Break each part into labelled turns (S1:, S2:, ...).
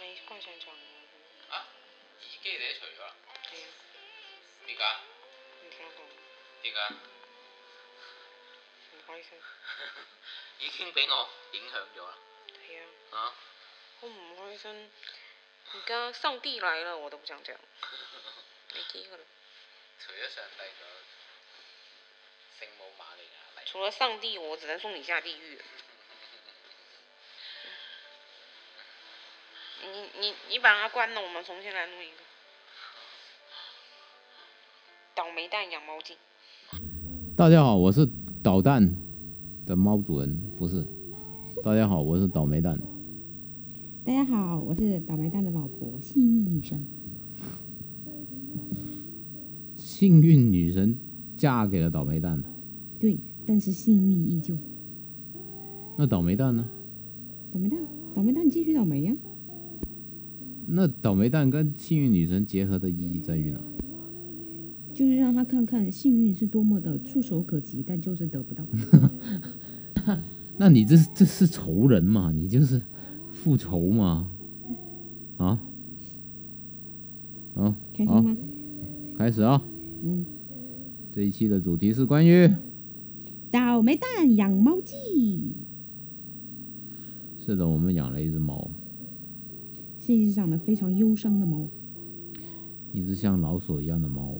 S1: 未開上床喎，
S2: 啊，耳機你都除咗啦？
S1: 係啊，
S2: 點解？
S1: 唔想講，
S2: 點解？
S1: 唔開心，
S2: 已經俾我影響咗啦。
S1: 係啊，
S2: 啊，
S1: 好唔開心。而家上帝來了，我都不想講，你知噶啦。
S2: 除咗上帝仲有聖母瑪利亞嚟。
S1: 除了上帝，我只能送你下地獄。你你你把它关了，我们重新来录一个。倒霉蛋养猫精。
S3: 大家好，我是捣蛋的猫主人，不是。大家好，我是倒霉蛋。
S4: 大家好，我是倒霉蛋的老婆，幸运女神。
S3: 幸运女神嫁给了倒霉蛋，
S4: 对，但是幸运依旧。
S3: 那倒霉蛋呢？
S4: 倒霉蛋，倒霉蛋继续倒霉呀、
S3: 那倒霉蛋跟幸运女神结合的意义在于哪？
S4: 就是让他看看幸运是多么的触手可及，但就是得不到。
S3: 那你这这是仇人嘛？你就是复仇嘛？啊？
S4: 开心吗？
S3: 开始啊！
S4: 嗯，
S3: 这一期的主题是关于，
S4: 倒霉蛋养猫记，
S3: 是的，我们养了一只猫，
S4: 是一只长得非常忧伤的猫，
S3: 一只像老鼠一样的猫，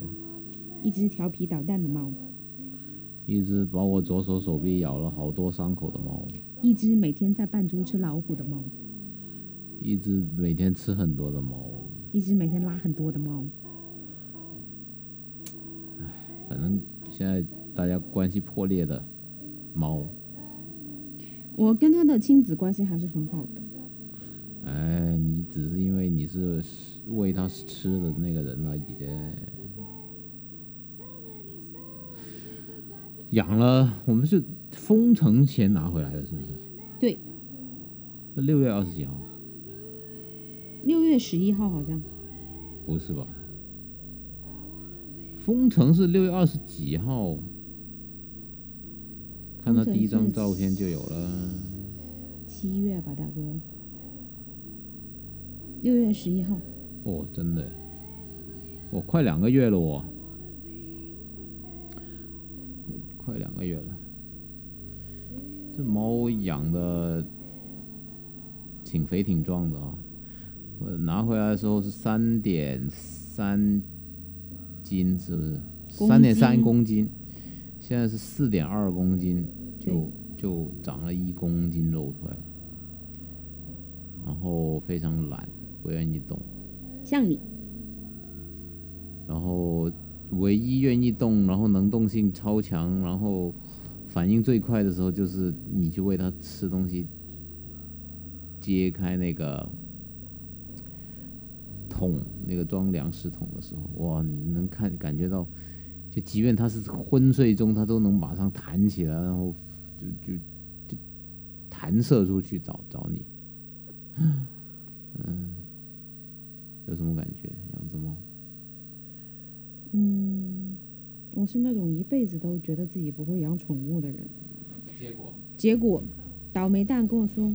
S4: 一只调皮捣蛋的猫，
S3: 一只把我左手手臂咬了好多伤口的猫，
S4: 一只每天在扮猪吃老虎的猫，
S3: 一只每天吃很多的猫。
S4: 一只每天拉很多的猫。
S3: 反正现在大家关系破裂的猫，
S4: 我跟他的亲子关系还是很好的。
S3: 哎，你只是因为你是喂它吃的那个人而已的。养了，我们是封城前拿回来的，是不是？
S4: 对，
S3: 六月二十几号？
S4: 六月十一号好像
S3: 不是吧？封城是六月二十几号？看到第一张照片就有了。
S4: 七月吧，大哥。六月十一号，
S3: 哦，真的，我、快两个月了我，快两个月了。这猫养的挺肥挺壮的啊！我拿回来的时候是三点三斤，是不是？
S4: 公
S3: 三点三公斤，现在是四点二公斤，就就长了一公斤肉出来，然后非常懒，不愿意动。
S4: 像你，
S3: 然后唯一愿意动，然后能动性超强，然后反应最快的时候，就是你去喂它吃东西，揭开那个桶，那个装粮食桶的时候，哇，你能看感觉到，就即便它是昏睡中，它都能马上弹起来，然后就就就弹射出去找找你。嗯，有什么感觉？养只猫？
S4: 嗯，我是那种一辈子都觉得自己不会养宠物的人。
S3: 结果
S4: 结果，倒霉蛋跟我说：“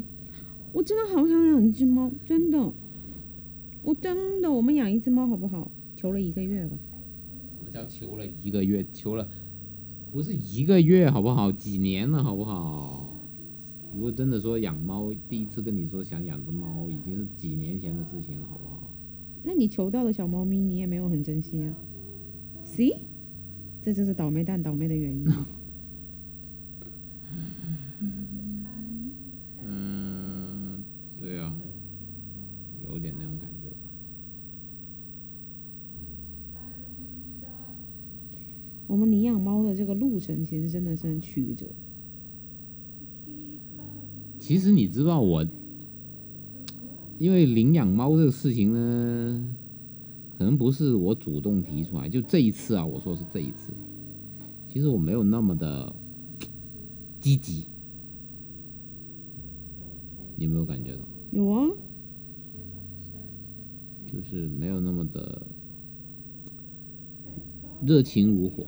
S4: 我真的好想养一只猫，真的，我真的，我们养一只猫好不好？”求了一个月吧，
S3: 什么叫求了一个月？求了不是一个月，好不好？几年了，好不好？如果真的说养猫，第一次跟你说想养只猫，已经是几年前的事情了，好不好？
S4: 那你求到的小猫咪，你也没有很珍惜啊。See，这就是倒霉蛋倒霉的原因。
S3: 嗯，对啊，有点那种感觉吧。
S4: 我们领养猫的这个路程，其实真的是很曲折。
S3: 其实你知道我，因为领养猫这个事情呢，可能不是我主动提出来，就这一次啊，我说是这一次，其实我没有那么的 积极，你有没有感觉到？
S4: 有啊，
S3: 就是没有那么的热情如火。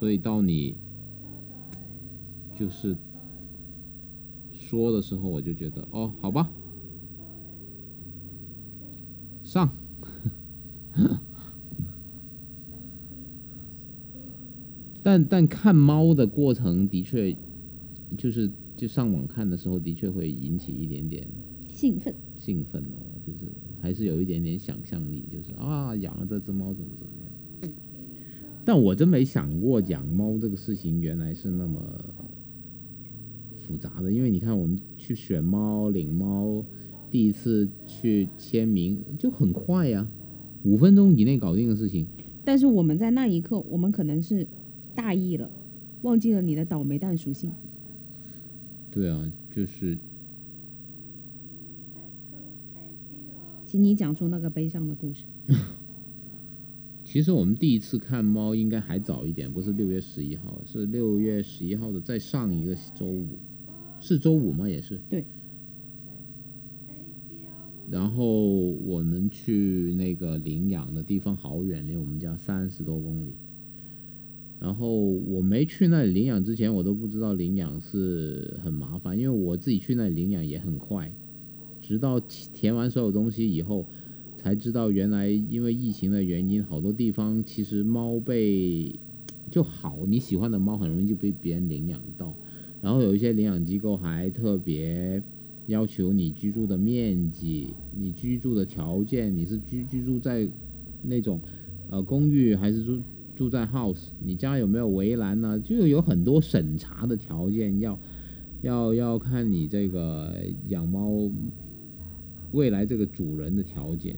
S3: 所以到你就是说的时候，我就觉得哦，好吧，上。但但看猫的过程的确，就是就上网看的时候，的确会引起一点点
S4: 兴奋。
S3: 兴奋哦，就是还是有一点点想象力，就是啊，养了这只猫怎么怎么样。但我真没想过养猫这个事情原来是那么复杂的，因为你看我们去选猫、领猫，第一次去签名就很快呀、五分钟以内搞定的事情。
S4: 但是我们在那一刻，我们可能是大意了，忘记了你的倒霉蛋属性。
S3: 对啊，就是
S4: 请你讲出那个悲伤的故事。
S3: 其实我们第一次看猫应该还早一点，不是六月十一号，是六月十一号的再上一个周五，是周五吗？也是。
S4: 对。
S3: 然后我们去那个领养的地方好远，离我们家三十多公里。然后我没去那里领养之前，我都不知道领养是很麻烦，因为我自己去那里领养也很快，直到填完所有东西以后。才知道原来因为疫情的原因，好多地方其实猫被就好，你喜欢的猫很容易就被别人领养到。然后有一些领养机构还特别要求你居住的面积、你居住的条件，你是居居住在那种呃公寓还是住住在 house，你家有没有围栏呢？就有很多审查的条件要要要看你这个养猫未来这个主人的条件。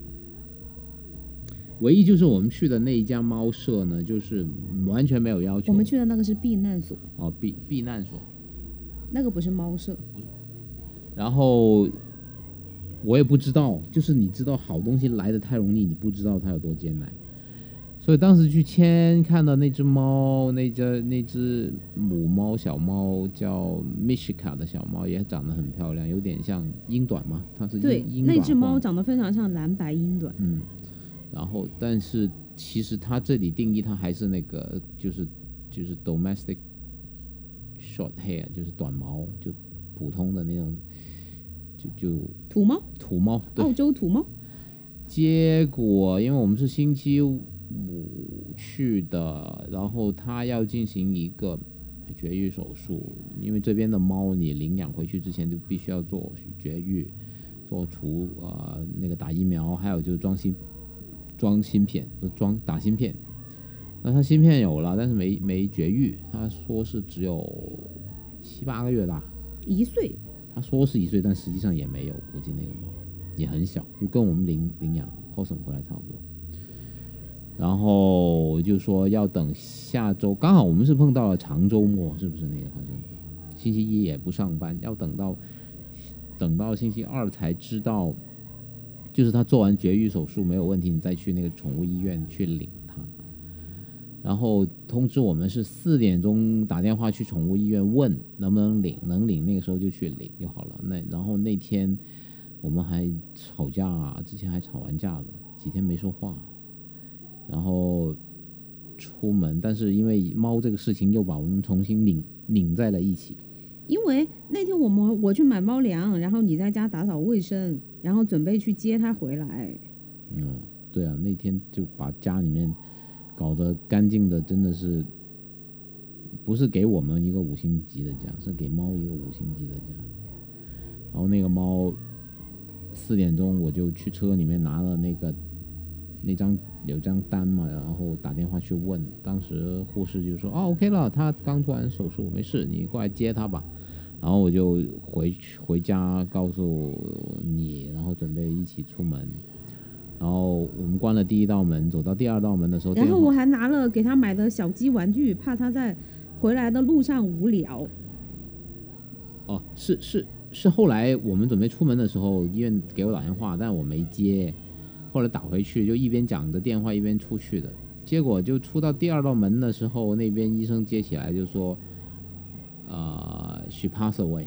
S3: 唯一就是我们去的那一家猫舍呢，就是完全没有要求。
S4: 我们去的那个是避难所，
S3: 哦，避避难所。
S4: 那个不是猫舍。
S3: 然后我也不知道，就是你知道好东西来的太容易，你不知道它有多艰难。所以当时去签看到那只猫，那只那只母猫小猫叫 Mishika 的小猫，也长得很漂亮，有点像英短嘛，它是
S4: 对，
S3: 英
S4: 那只猫长得非常像蓝白英短。
S3: 嗯，然后但是其实它这里定义它还是那个就是就是 domestic short hair，就是短毛，就普通的那种，就就
S4: 土猫，
S3: 土猫。对，
S4: 澳洲土猫。
S3: 结果因为我们是星期五去的，然后他要进行一个绝育手术，因为这边的猫你领养回去之前就必须要做绝育，做除呃那个打疫苗，还有就是装芯装芯片，就是装打芯片。那他芯片有了，但是没没绝育，他说是只有七八个月大，
S4: 一岁，
S3: 他说是一岁，但实际上也没有，估计那个猫也很小，就跟我们领领养 possum 回来差不多。然后就说要等下周，刚好我们是碰到了长周末，是不是那个好像星期一也不上班，要等到等到星期二才知道，就是他做完绝育手术没有问题，你再去那个宠物医院去领它。然后通知我们是四点钟打电话去宠物医院问能不能领，能领那个时候就去领就好了。那然后那天我们还吵架，之前还吵完架的，几天没说话。然后出门，但是因为猫这个事情又把我们重新拧拧在了一起。
S4: 因为那天我们我去买猫粮，然后你在家打扫卫生，然后准备去接它回来。
S3: 嗯，对啊，那天就把家里面搞得干净的，真的是不是给我们一个五星级的家，是给猫一个五星级的家。然后那个猫四点钟我就去车里面拿了那个那张有张单嘛，然后打电话去问，当时护士就说哦 OK 了，他刚做完手术，没事，你过来接他吧。然后我就回去回家告诉你，然后准备一起出门。然后我们关了第一道门，走到第二道门的时候，
S4: 然后我还拿了给他买的小鸡玩具，怕他在回来的路上无聊。
S3: 哦，是是是，后来我们准备出门的时候，医院给我打电话，但我没接。后来打回去，就一边讲着电话一边出去的。结果就出到第二道门的时候，那边医生接起来就说：“呃，she passed away。”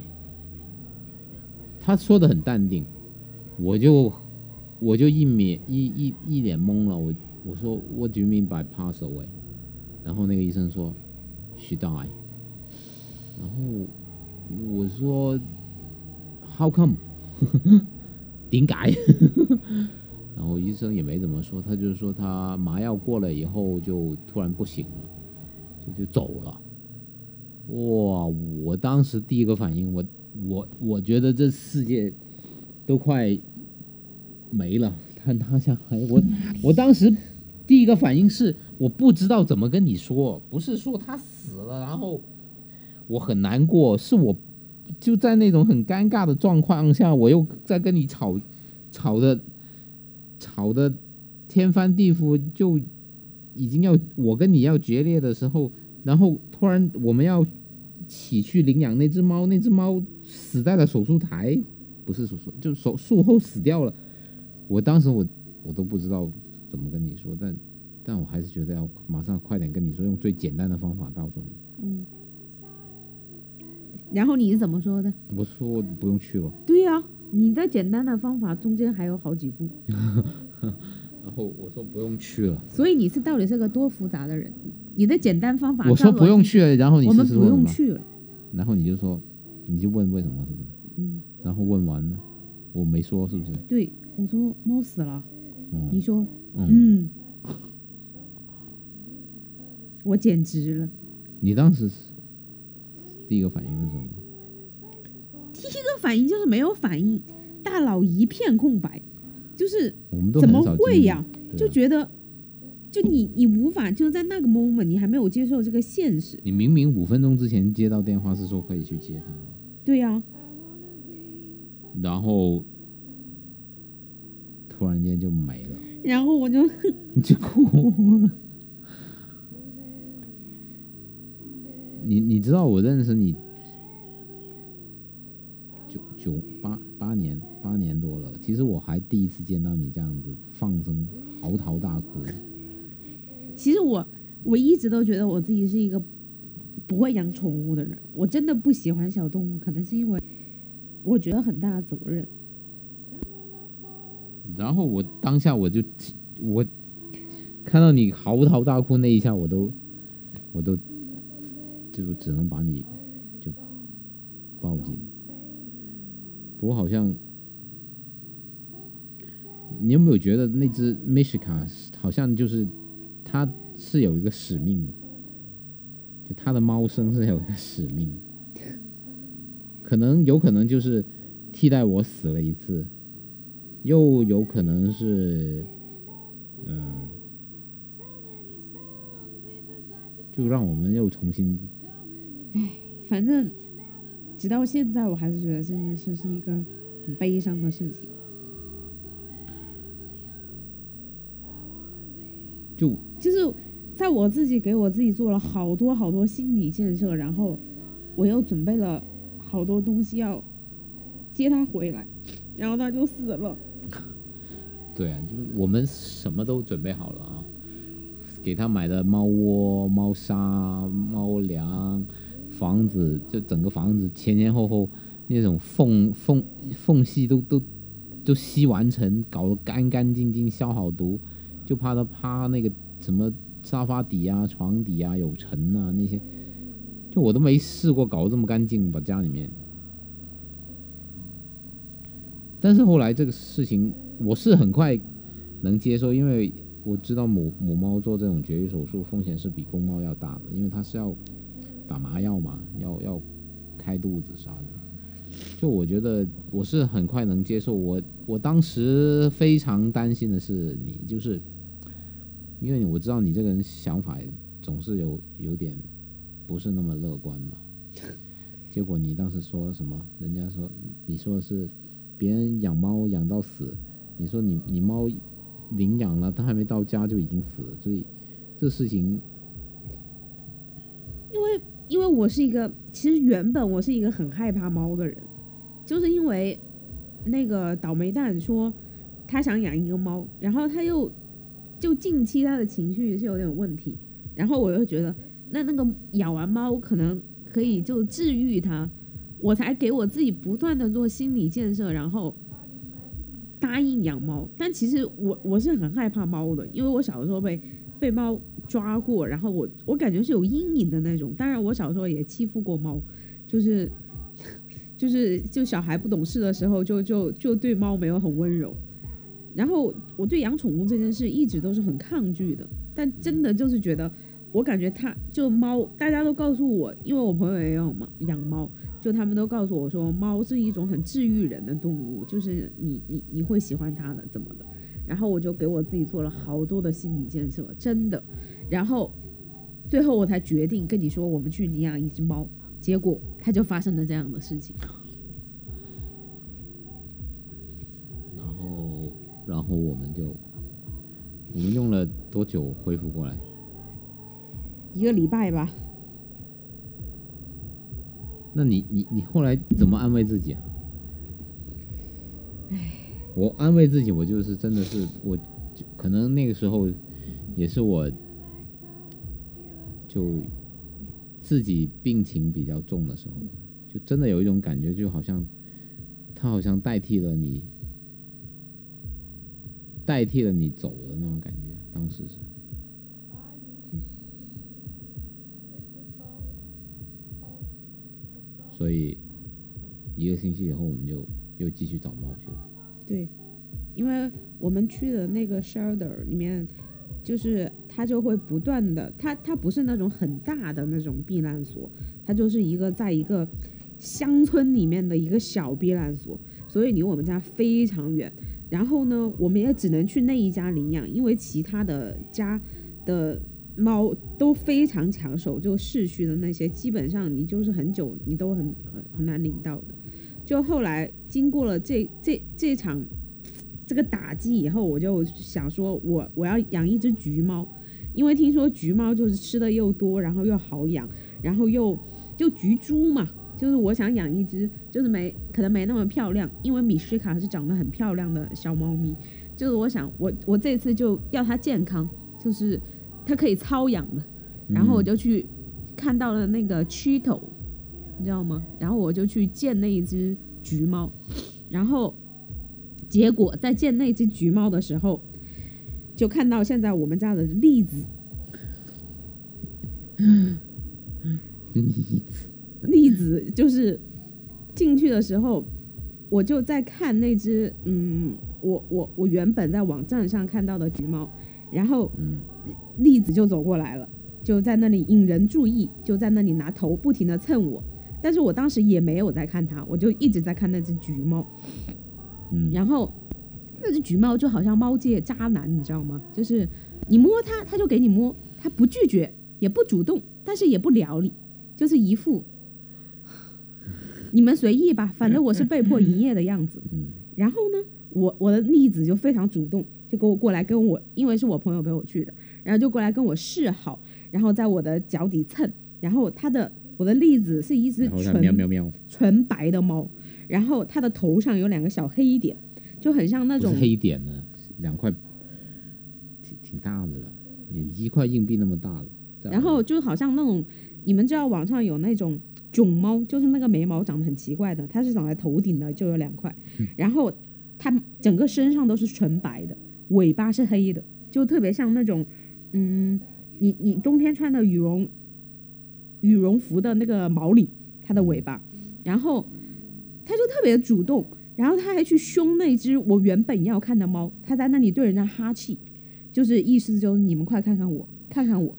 S3: 他说的很淡定，我就我就一脸一一一脸懵了。我我说 What do you mean by pass away？然后那个医生说 She died。然后我说 How come？点解？然后医生也没怎么说，他就是说他麻药过了以后就突然不行了，就就走了。哇！我当时第一个反应，我我我觉得这世界都快没了。但他想，哎，我我当时第一个反应是我不知道怎么跟你说，不是说他死了，然后我很难过，是我就在那种很尴尬的状况下，我又在跟你吵吵的吵的天翻地覆，就已经要我跟你要决裂的时候，然后突然我们要起去领养那只猫，那只猫死在了手术台，不是手术，就手术后死掉了。我当时我我都不知道怎么跟你说，但但我还是觉得要马上快点跟你说，用最简单的方法告诉你。
S4: 嗯。然后你是怎么说的？
S3: 我说不用去了。
S4: 对呀、你的简单的方法中间还有好几步，
S3: 然后我说不用去了，
S4: 所以你是到底是个多复杂的人？你的简单方法，
S3: 我说不用，去了，然后你
S4: 我们不
S3: 是说什么？
S4: 用去了。
S3: 然后你就说，你就问为什么是不是？
S4: 嗯，
S3: 然后问完了，我没说是不是？
S4: 对，我说猫死了，
S3: 嗯
S4: 你说
S3: 嗯，
S4: 嗯，我简直了。
S3: 你当时是第一个反应是什么？
S4: 第一个反应就是没有反应，大脑一片空白，就是
S3: 我们都
S4: 怎么会呀？
S3: 啊
S4: 就觉得，就你你无法就在那个 moment，你还没有接受这个现实。
S3: 你明明五分钟之前接到电话是说可以去接他，
S4: 对呀、
S3: 然后突然间就没了，
S4: 然后我就
S3: 你 就哭了。你你知道我认识你九九八八年八年多了，其实我还第一次见到你这样子放声嚎啕大哭。
S4: 其实我我一直都觉得我自己是一个不会养宠物的人，我真的不喜欢小动物，可能是因为我觉得很大的责任。
S3: 然后我当下我就我看到你嚎啕大哭那一下，我都我都就只能把你就抱紧。不过好像你有没有觉得那只 Mishka 好像就是它是有一个使命的，就它的猫生是有一个使命，可能有可能就是替代我死了一次。又有可能是，嗯、就让我们又重新，
S4: 反正直到现在，我还是觉得这件事是一个很悲伤的事情。
S3: 就
S4: 就是在我自己给我自己做了好多好多心理建设，然后我又准备了好多东西要接他回来，然后他就死了。
S3: 对啊，就我们什么都准备好了啊，给他买的猫窝、猫砂、猫粮、房子，就整个房子前前后后那种缝缝缝隙都都都吸完尘，搞得干干净净，消好毒，就怕他趴那个什么沙发底啊、床底啊有尘啊那些，就我都没试过搞这么干净，把家里面。但是后来这个事情，我是很快能接受，因为我知道母母猫做这种绝育手术风险是比公猫要大的，因为它是要打麻药嘛，要要开肚子啥的。就我觉得我是很快能接受。我我当时非常担心的是你，就是因为我知道你这个人想法总是有有点不是那么乐观嘛。结果你当时说什么？人家说你说的是别人养猫养到死，你说你你猫领养了，它还没到家就已经死了，所以这个事情因为
S4: 因为我是一个，其实原本我是一个很害怕猫的人，就是因为那个倒霉蛋说他想养一个猫，然后他又就近期他的情绪是有点问题，然后我又觉得那那个养完猫可能可以就治愈它，我才给我自己不断的做心理建设，然后答应养猫。但其实我我是很害怕猫的，因为我小的时候被被猫抓过，然后我我感觉是有阴影的那种。当然，我小时候也欺负过猫，就是 就是就小孩不懂事的时候，就就就对猫没有很温柔。然后我对养宠物这件事一直都是很抗拒的，但真的就是觉得，我感觉它就猫，大家都告诉我，因为我朋友也有嘛养猫，就他们都告诉我说，猫是一种很治愈人的动物，就是你你你会喜欢它的怎么的。然后我就给我自己做了好多的心理建设，真的。然后最后我才决定跟你说，我们去领养一只猫。结果它就发生了这样的事情。
S3: 然后，然后我们就，我们用了多久恢复过来？
S4: 一个礼拜吧。
S3: 那你你你后来怎么安慰自己啊？唉，我安慰自己，我就是真的是我，可能那个时候也是我，就自己病情比较重的时候，就真的有一种感觉，就好像他好像代替了你，代替了你走的那种感觉，当时是。所以一个星期以后，我们就又继续找猫去了。
S4: 对，因为我们去的那个 shelter 里面，就是它就会不断的，它它不是那种很大的那种避难所，它就是一个在一个乡村里面的一个小避难所，所以离我们家非常远。然后呢，我们也只能去那一家领养，因为其他的家的猫都非常抢手，就市区的那些，基本上你就是很久你都很很很难领到的。就后来经过了这这这场这个打击以后，我就想说，我我要养一只橘猫，因为听说橘猫就是吃的又多，然后又好养，然后又就橘猪嘛，就是我想养一只，就是没可能没那么漂亮，因为米诗卡是长得很漂亮的小猫咪，就是我想我我这次就要它健康，就是它可以操养的，然后我就去看到了那个 Cheeto。你知道吗？然后我就去见那一只橘猫，然后结果在见那只橘猫的时候，就看到现在我们家的栗子，
S3: 栗子，
S4: 栗子就是进去的时候，我就在看那只，嗯，我我我原本在网站上看到的橘猫，然后栗子就走过来了，就在那里引人注意，就在那里拿头不停的蹭我。但是我当时也没有在看它，我就一直在看那只橘猫。
S3: 嗯，
S4: 然后那只橘猫就好像猫界渣男，你知道吗？就是你摸它，它就给你摸，它不拒绝，也不主动，但是也不撩你，就是一副你们随意吧，反正我是被迫营业的样子。
S3: 嗯，
S4: 然后呢，我我的栗子就非常主动，就给我过来跟我，因为是我朋友陪我去的，然后就过来跟我示好，然后在我的脚底蹭，然后它的。我的栗子是一只纯
S3: 喵喵喵
S4: 纯白的猫，然后它的头上有两个小黑点，就很像那种
S3: 黑点呢，两块挺挺大的了，有一块硬币那么大了。
S4: 然后就好像那种你们知道网上有那种囧猫，就是那个眉毛长得很奇怪的，它是长在头顶的，就有两块，然后它整个身上都是纯白的，尾巴是黑的，就特别像那种嗯，你你冬天穿的羽绒。羽绒服的那个毛领，它的尾巴，然后它就特别主动，然后它还去凶那只我原本要看的猫，它在那里对人家哈气，就是意思就是你们快看看我，看看我。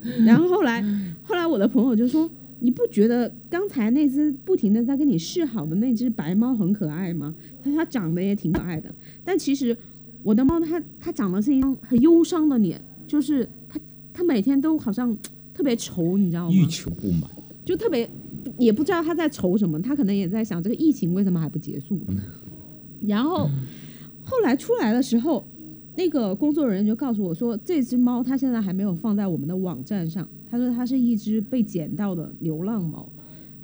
S4: 然后后来，后来我的朋友就说：“你不觉得刚才那只不停的在跟你示好的那只白猫很可爱吗？它它长得也挺可爱的，但其实我的猫它它长得是一张很忧伤的脸，就是它它每天都好像。”特别愁，你知道吗？
S3: 欲求不满，
S4: 就特别也不知道他在愁什么。他可能也在想，这个疫情为什么还不结束？然后后来出来的时候，那个工作人员就告诉我说，这只猫它现在还没有放在我们的网站上。他说它是一只被捡到的流浪猫，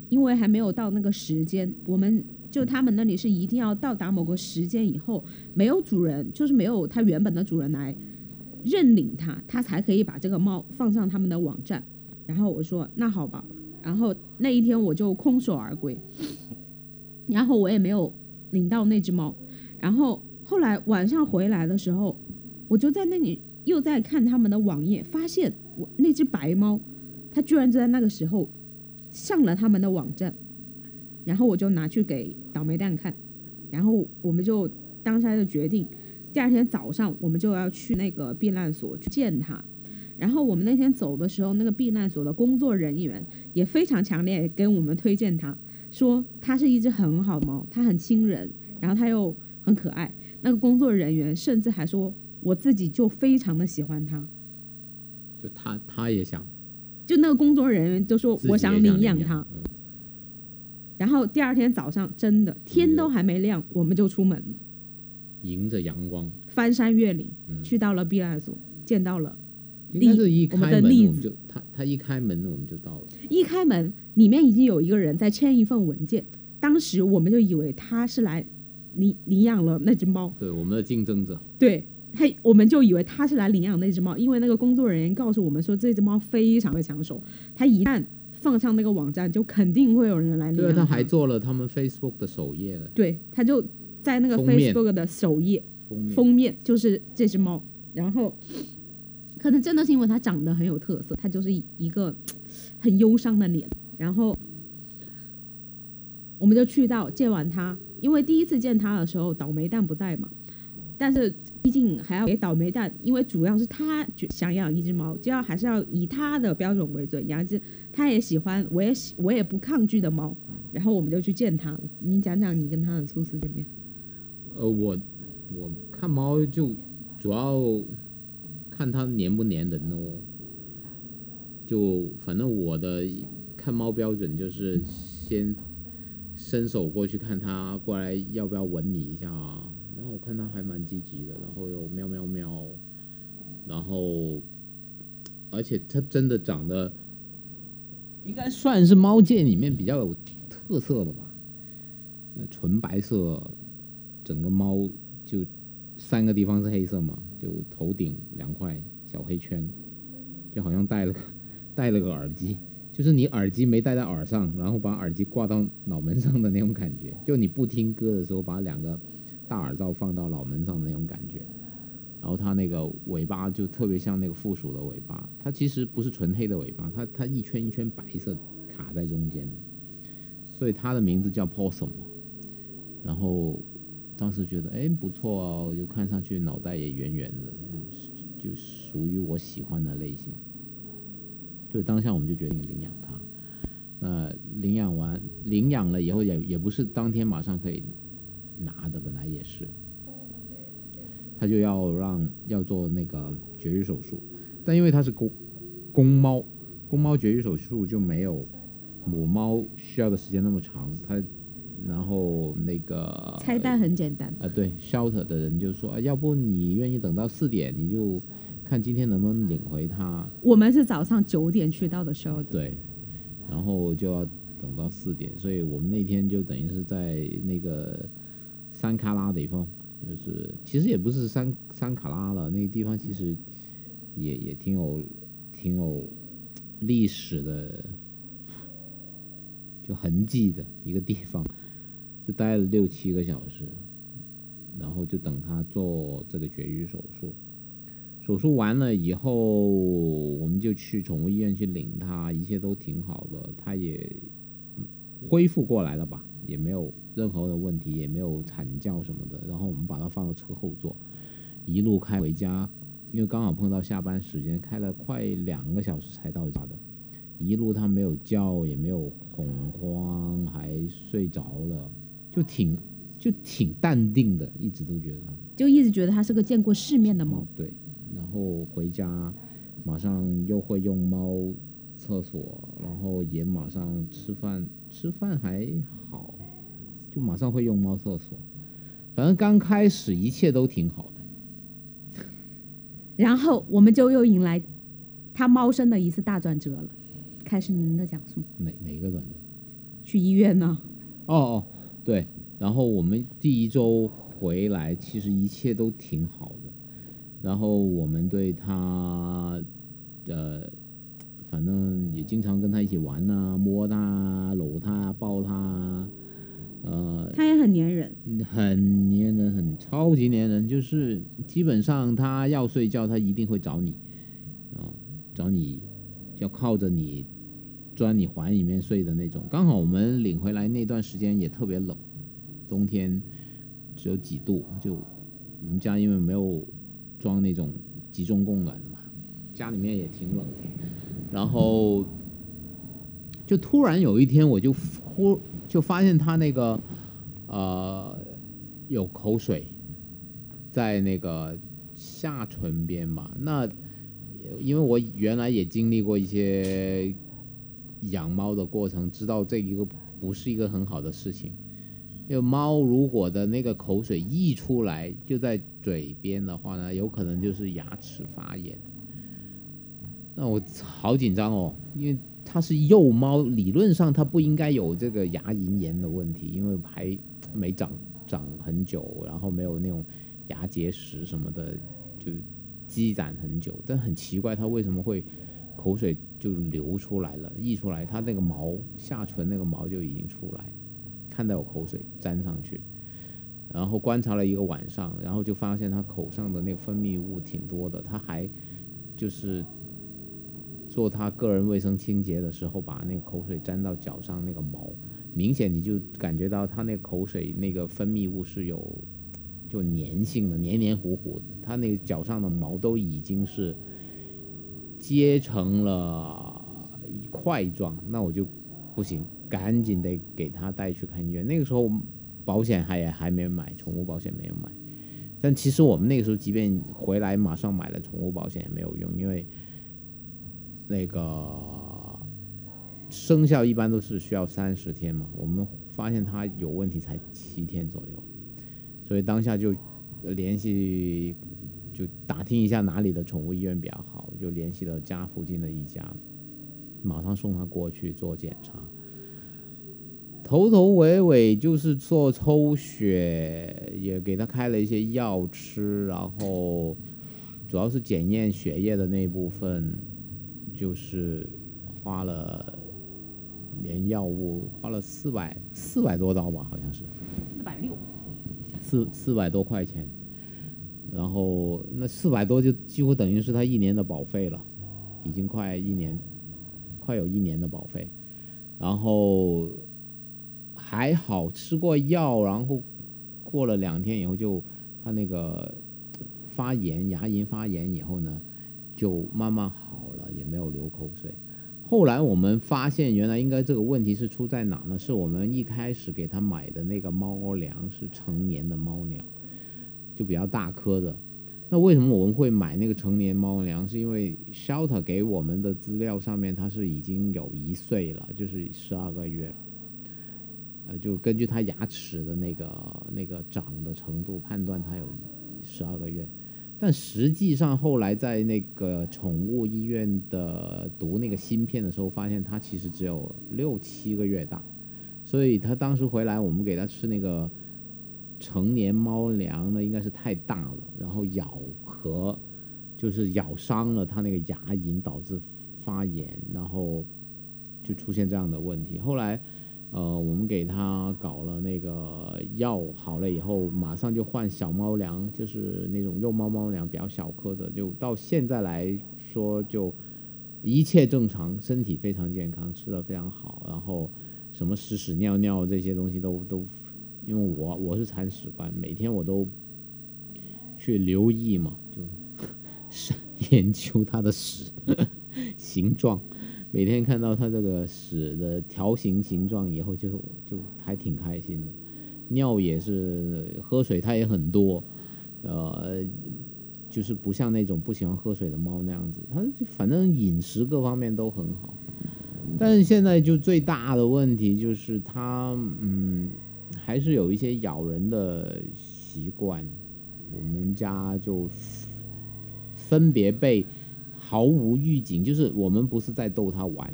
S4: 因为还没有到那个时间。我们就他们那里是一定要到达某个时间以后，没有主人，就是没有它原本的主人来。认领它，它才可以把这个猫放上他们的网站。然后我说那好吧，然后那一天我就空手而归，然后我也没有领到那只猫。然后后来晚上回来的时候，我就在那里又在看他们的网页，发现我那只白猫，它居然就在那个时候上了他们的网站，然后我就拿去给倒霉蛋看，然后我们就当下就决定，第二天早上我们就要去那个避难所去见他。然后我们那天走的时候，那个避难所的工作人员也非常强烈跟我们推荐他，说他是一只很好的猫，它很亲人，然后它又很可爱。那个工作人员甚至还说，我自己就非常的喜欢它。
S3: 就他他也想，
S4: 就那个工作人员就说我想
S3: 领
S4: 领养它。
S3: 嗯
S4: 然后第二天早上，真的天都还没亮，我们就出门了，
S3: 迎着阳光，
S4: 翻山越岭，
S3: 嗯
S4: 去到了避难所，见到了。
S3: 应该是一开门就他他一开门我们就到了，
S4: 一开门，里面已经有一个人在签一份文件。当时我们就以为他是来领领养了那只猫，
S3: 对我们的竞争者，
S4: 对他，我们就以为他是来领养那只猫，因为那个工作人员告诉我们说，这只猫非常的抢手，他一旦放上那个网站，就肯定会有人来领养它。
S3: 他还做了他们 Facebook 的首页了，
S4: 对，他就在那个 Facebook 的首页
S3: 封面。
S4: 就是这只猫，然后可能真的是因为它长得很有特色，它就是一个很忧伤的脸，然后我们就去到见完它，因为第一次见它的时候倒霉蛋不在嘛，但是毕竟还要给倒霉蛋，因为主要是他觉想养一只猫，就要还是要以他的标准为准，养一只他也喜欢，我也喜我也不抗拒的猫，然后我们就去见他了。你讲讲你跟他的初次见面。
S3: 呃，我我看猫就主要看它粘不粘人哦。就反正我的看猫标准就是先伸手过去看它过来要不要吻你一下啊，然后我看它还蛮积极的，然后又喵喵喵，然后而且它真的长得应该算是猫界里面比较有特色的吧，那纯白色，整个猫就三个地方是黑色嘛，就头顶两块小黑圈，就好像戴了个戴了个耳机，就是你耳机没戴在耳上，然后把耳机挂到脑门上的那种感觉，就你不听歌的时候把两个大耳罩放到脑门上的那种感觉。然后它那个尾巴就特别像那个负鼠的尾巴，它其实不是纯黑的尾巴，它它一圈一圈白色卡在中间的，所以它的名字叫 Possum。然后当时觉得哎不错哦，就看上去脑袋也圆圆的，就就属于我喜欢的类型。所以当下我们就决定领养它。那，领养完领养了以后也也不是当天马上可以拿的，本来也是，他就要让要做那个绝育手术，但因为它是公公猫，公猫绝育手术就没有母猫需要的时间那么长，它然后那个
S4: 拆弹很简单，
S3: 啊，对，shelter 的人就说，啊要不你愿意等到四点，你就看今天能不能领回他。
S4: 我们是早上九点去到的 shelter，，
S3: 对，然后就要等到四点，所以我们那天就等于是在那个山卡拉的地方，就是其实也不是山山卡拉了，那个地方其实也也挺有挺有历史的，就痕迹的一个地方，就待了六七个小时，然后就等他做这个绝育手术。手术完了以后，我们就去宠物医院去领它，一切都挺好的，它也恢复过来了吧，也没有任何的问题，也没有惨叫什么的。然后我们把它放到车后座，一路开回家，因为刚好碰到下班时间，开了快两个小时才到家的。一路它没有叫，也没有恐慌，还睡着了，就挺就挺淡定的，一直都觉得。
S4: 就一直觉得它是个见过世面的猫。
S3: 对，然后回家马上又会用猫厕所，然后也马上吃饭，吃饭还好，就马上会用猫厕所。反正刚开始一切都挺好的，
S4: 然后我们就又迎来他猫生的一次大转折了。开始您的讲述，
S3: 哪哪个转折？
S4: 去医院呢？
S3: 哦哦，对，然后我们第一周回来，其实一切都挺好的。然后我们对他，呃，反正也经常跟他一起玩呐、摸他、搂他、抱他，呃，
S4: 他也很粘人。
S3: 很粘人，很超级粘人，就是基本上他要睡觉，他一定会找你，啊、找你，要靠着你钻你怀里面睡的那种。刚好我们领回来那段时间也特别冷，冬天只有几度，就我们家因为没有装那种集中供暖的嘛，家里面也挺冷的，然后就突然有一天我就忽就发现他那个呃有口水在那个下唇边吧。那因为我原来也经历过一些养猫的过程，知道这一个不是一个很好的事情。因为猫如果的那个口水溢出来就在嘴边的话呢，有可能就是牙齿发炎。那我好紧张哦，因为它是幼猫，理论上它不应该有这个牙龈炎的问题，因为还没长长很久，然后没有那种牙结石什么的，就积攒很久。但很奇怪，它为什么会口水就流出来了，溢出来，它那个毛下唇那个毛就已经出来，看到有口水粘上去，然后观察了一个晚上，然后就发现它口上的那个分泌物挺多的，它还就是。做他个人卫生清洁的时候，把那个口水粘到脚上那个毛，明显你就感觉到他那口水那个分泌物是有就粘性的，黏黏糊糊的。他那个脚上的毛都已经是结成了一块状，那我就不行，赶紧得给他带去看医院。那个时候保险还还没买，宠物保险没有买。但其实我们那个时候，即便回来马上买了宠物保险也没有用，因为。那个生效一般都是需要三十天嘛，我们发现它有问题才七天左右，所以当下就联系，就打听一下哪里的宠物医院比较好，就联系了家附近的一家，马上送他过去做检查，头头尾尾就是做抽血，也给他开了一些药吃，然后主要是检验血液的那部分。就是花了连药物花了四百四百多刀吧，好像是。
S4: 四百六，
S3: 四四百多块钱，然后那四百多就几乎等于是他一年的保费了，已经快一年，快有一年的保费，然后还好吃过药，然后过了两天以后就他那个发炎牙龈发炎以后呢，就慢慢好。了也没有流口水，后来我们发现原来应该这个问题是出在哪呢？是我们一开始给他买的那个猫粮是成年的猫粮，就比较大颗的。那为什么我们会买那个成年猫粮？是因为 Shelter 给我们的资料上面它是已经有一岁了，就是十二个月了。呃，就根据它牙齿的那个那个长的程度判断，它有十二个月。但实际上，后来在那个宠物医院的读那个芯片的时候，发现它其实只有六七个月大，所以他当时回来，我们给他吃那个成年猫粮呢，应该是太大了，然后咬合就是咬伤了他那个牙龈，导致发炎，然后就出现这样的问题。后来。呃，我们给他搞了那个药好了以后，马上就换小猫粮，就是那种幼猫猫粮，比较小颗的。就到现在来说，就一切正常，身体非常健康，吃的非常好。然后什么屎屎尿尿这些东西都都，因为我我是铲屎官，每天我都去留意嘛，就 研究它的屎 形状。每天看到它这个屎的条形形状以后，就就还挺开心的。尿也是喝水，它也很多，呃，就是不像那种不喜欢喝水的猫那样子，它反正饮食各方面都很好。但是现在就最大的问题就是它，嗯，还是有一些咬人的习惯。我们家就分别被。毫无预警，就是我们不是在逗它玩，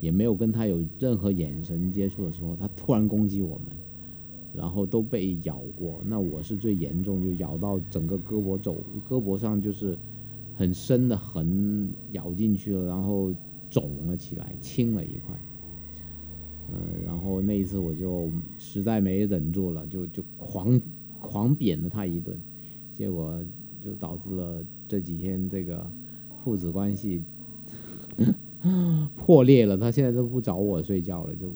S3: 也没有跟它有任何眼神接触的时候，它突然攻击我们，然后都被咬过。那我是最严重，就咬到整个胳膊肘，胳膊上就是很深的痕咬进去了，然后肿了起来，青了一块。呃，然后那一次我就实在没忍住了，就就狂狂扁了他一顿，结果就导致了这几天这个父子关系 破裂了。他现在都不找我睡觉了，就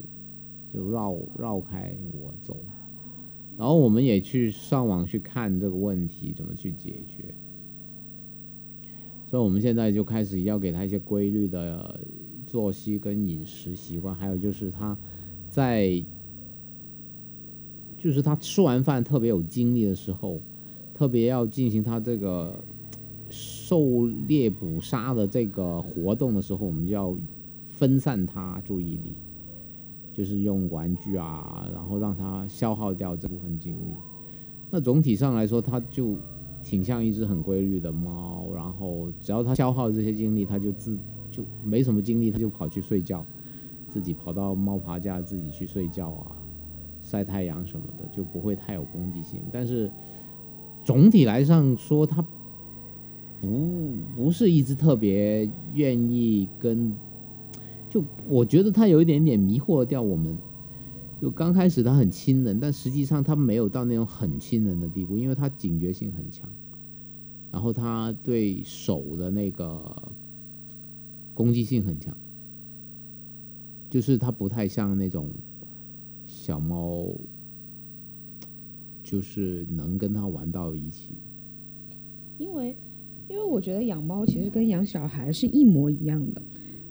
S3: 就绕绕开我走。然后我们也去上网去看这个问题怎么去解决。所以我们现在就开始要给他一些规律的作息跟饮食习惯，还有就是他在，就是他吃完饭特别有精力的时候，特别要进行他这个狩猎捕杀的这个活动的时候，我们就要分散他注意力，就是用玩具啊，然后让他消耗掉这部分精力。那总体上来说，他就。挺像一只很规律的猫，然后只要它消耗这些精力，它就自就没什么精力，他就跑去睡觉，自己跑到猫爬架自己去睡觉啊，晒太阳什么的，就不会太有攻击性。但是总体来上说，它不不是一只特别愿意跟，就我觉得它有一点点迷惑掉我们。就刚开始它很亲人，但实际上它没有到那种很亲人的地步，因为它警觉性很强，然后它对手的那个攻击性很强，就是它不太像那种小猫，就是能跟它玩到一起。
S4: 因为，因为我觉得养猫其实跟养小孩是一模一样的。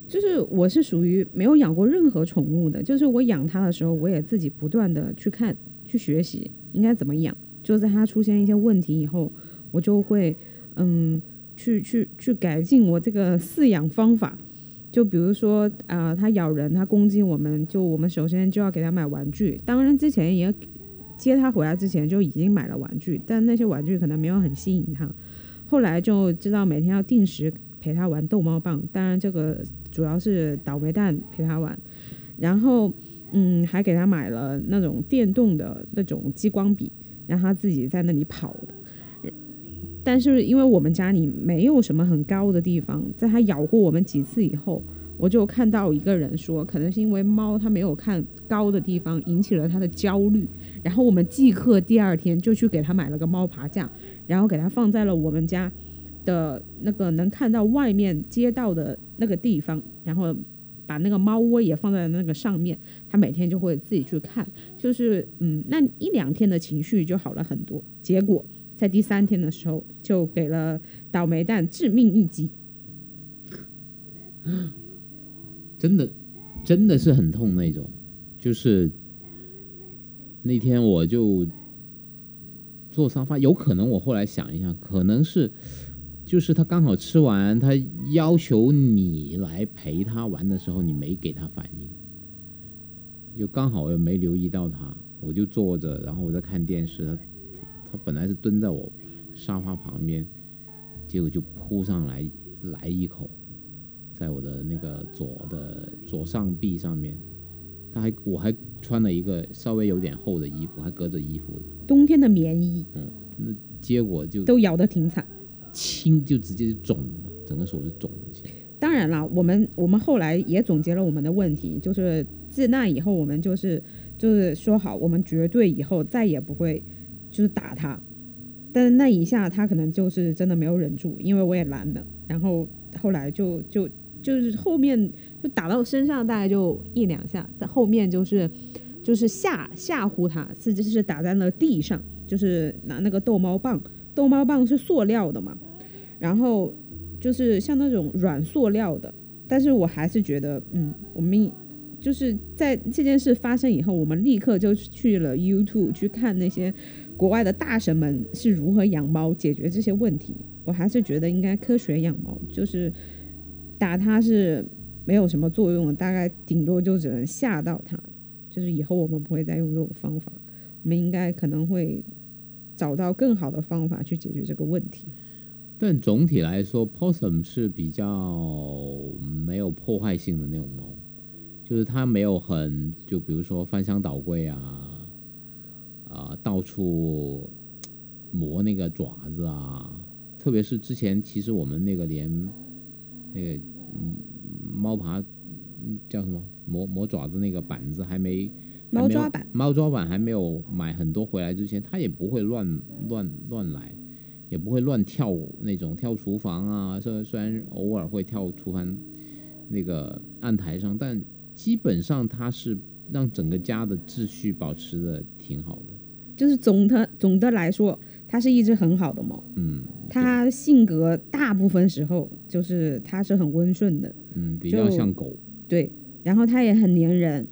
S4: 就是我是属于没有养过任何宠物的，就是我养它的时候，我也自己不断的去看、去学习应该怎么养。就在它出现一些问题以后，我就会嗯去去去改进我这个饲养方法。就比如说啊，它咬人、它攻击我们，就我们首先就要给它买玩具。当然之前也接它回来之前就已经买了玩具，但那些玩具可能没有很吸引它。后来就知道每天要定时陪它玩逗猫棒，当然这个。主要是倒霉蛋陪他玩，然后嗯，还给他买了那种电动的那种激光笔，让他自己在那里跑。但是因为我们家里没有什么很高的地方，在它咬过我们几次以后，我就看到一个人说，可能是因为猫它没有看高的地方，引起了它的焦虑。然后我们即刻第二天就去给他买了个猫爬架，然后给他放在了我们家。的那个能看到外面街道的那个地方，然后把那个猫窝也放在那个上面，它每天就会自己去看，就是嗯，那一两天的情绪就好了很多。结果在第三天的时候，就给了倒霉蛋致命一击，
S3: 真的真的是很痛那种。就是那天我就坐沙发，有可能我后来想一下，可能是。就是他刚好吃完，他要求你来陪他玩的时候，你没给他反应，就刚好我又没留意到他，我就坐着，然后我在看电视，他本来是蹲在我沙发旁边，结果就扑上来来一口，在我的那个左的左上臂上面，他还我还穿了一个稍微有点厚的衣服，还隔着衣服的
S4: 冬天的棉衣，
S3: 嗯，那结果就
S4: 都咬得挺惨。
S3: 青就直接就肿了，整个手就肿了起来。
S4: 当然了，我们我们后来也总结了我们的问题，就是自那以后，我们就是就是说好，我们绝对以后再也不会就是打他。但是那一下他可能就是真的没有忍住，因为我也拦了。然后后来就就就是后面就打到身上，大概就一两下，在后面就是就是吓吓唬他，是就是打在了地上，就是拿那个逗猫棒，逗猫棒是塑料的嘛。然后就是像那种软塑料的，但是我还是觉得，嗯，我们就是在这件事发生以后，我们立刻就去了 YouTube 去看那些国外的大神们是如何养猫解决这些问题。我还是觉得应该科学养猫，就是打它是没有什么作用的，大概顶多就只能吓到它。就是以后我们不会再用这种方法，我们应该可能会找到更好的方法去解决这个问题。
S3: 但总体来说，Possum 是比较没有破坏性的那种猫，就是它没有很就比如说翻箱倒柜啊，啊到处磨那个爪子啊，特别是之前其实我们那个连那个猫爬叫什么磨磨爪子那个板子还没
S4: 猫抓板
S3: 猫抓板还没有买很多回来之前，它也不会乱乱乱来，也不会乱跳那种跳厨房啊。虽虽然偶尔会跳厨房那个案台上，但基本上它是让整个家的秩序保持的挺好的。
S4: 就是总的总的来说，它是一只很好的猫。
S3: 嗯，
S4: 它性格大部分时候就是它是很温顺的，
S3: 嗯比较像狗。
S4: 对，然后它也很粘人，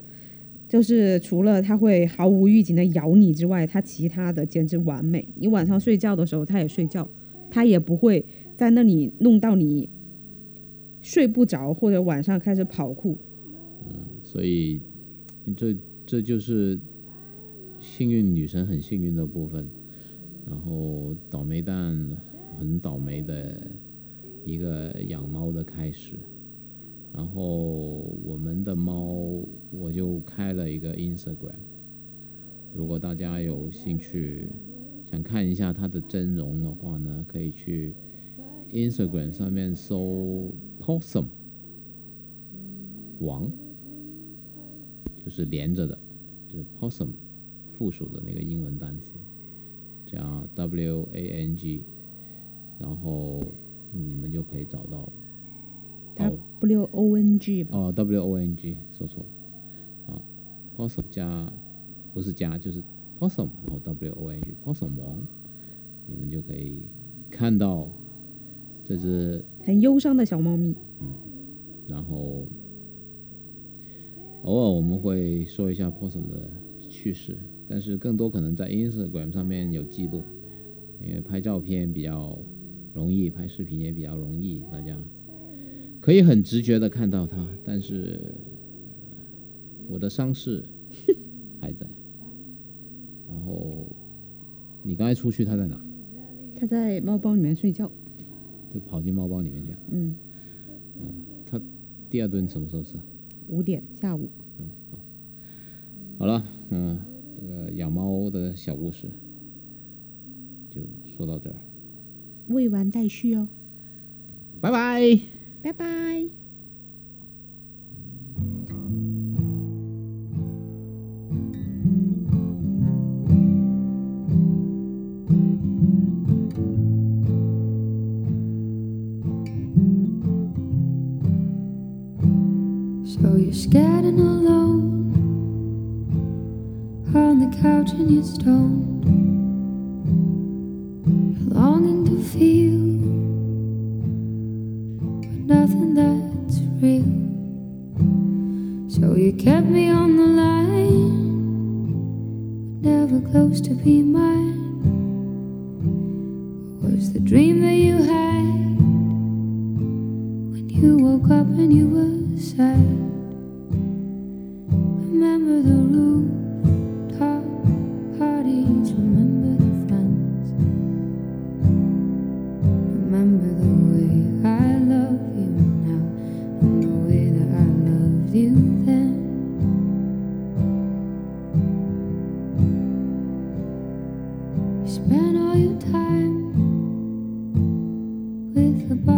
S4: 就是除了它会毫无预警的咬你之外，它其他的简直完美。你晚上睡觉的时候，它也睡觉，它也不会在那里弄到你睡不着，或者晚上开始跑酷。
S3: 嗯所以这这就是幸运女神很幸运的部分，然后倒霉蛋很倒霉的一个养猫的开始。然后我们的猫，我就开了一个 Instagram，如果大家有兴趣想看一下它的真容的话呢，可以去 Instagram 上面搜 Possum 王。就是连着的，就是 possum 复属的那个英文单词，加 W A N G，然后你们就可以找到。哦
S4: W O N G 吧，
S3: 哦，W O N G 说错了啊，possum 加不是加就是 possum，然后 W O N G possum 王，你们就可以看到这只
S4: 很忧伤的小猫咪。
S3: 嗯然后偶尔我们会说一下 Possum 的趣事，但是更多可能在 Instagram 上面有记录，因为拍照片比较容易，拍视频也比较容易，大家可以很直觉的看到它。但是我的伤势还在。然后你刚才出去，它在哪？
S4: 它在猫包里面睡觉。
S3: 就跑进猫包里面去。
S4: 嗯，
S3: 它第二顿什么时候吃？
S4: 五点下午。
S3: 好了，嗯，这个养猫的小故事就说到这儿，
S4: 未完待续哦，
S3: 拜拜。
S4: 拜拜。
S5: Scared and alone on the couch and you're stoned. Longing to feel, but nothing that's real. So you kept me on the line, but never close to be mine. With a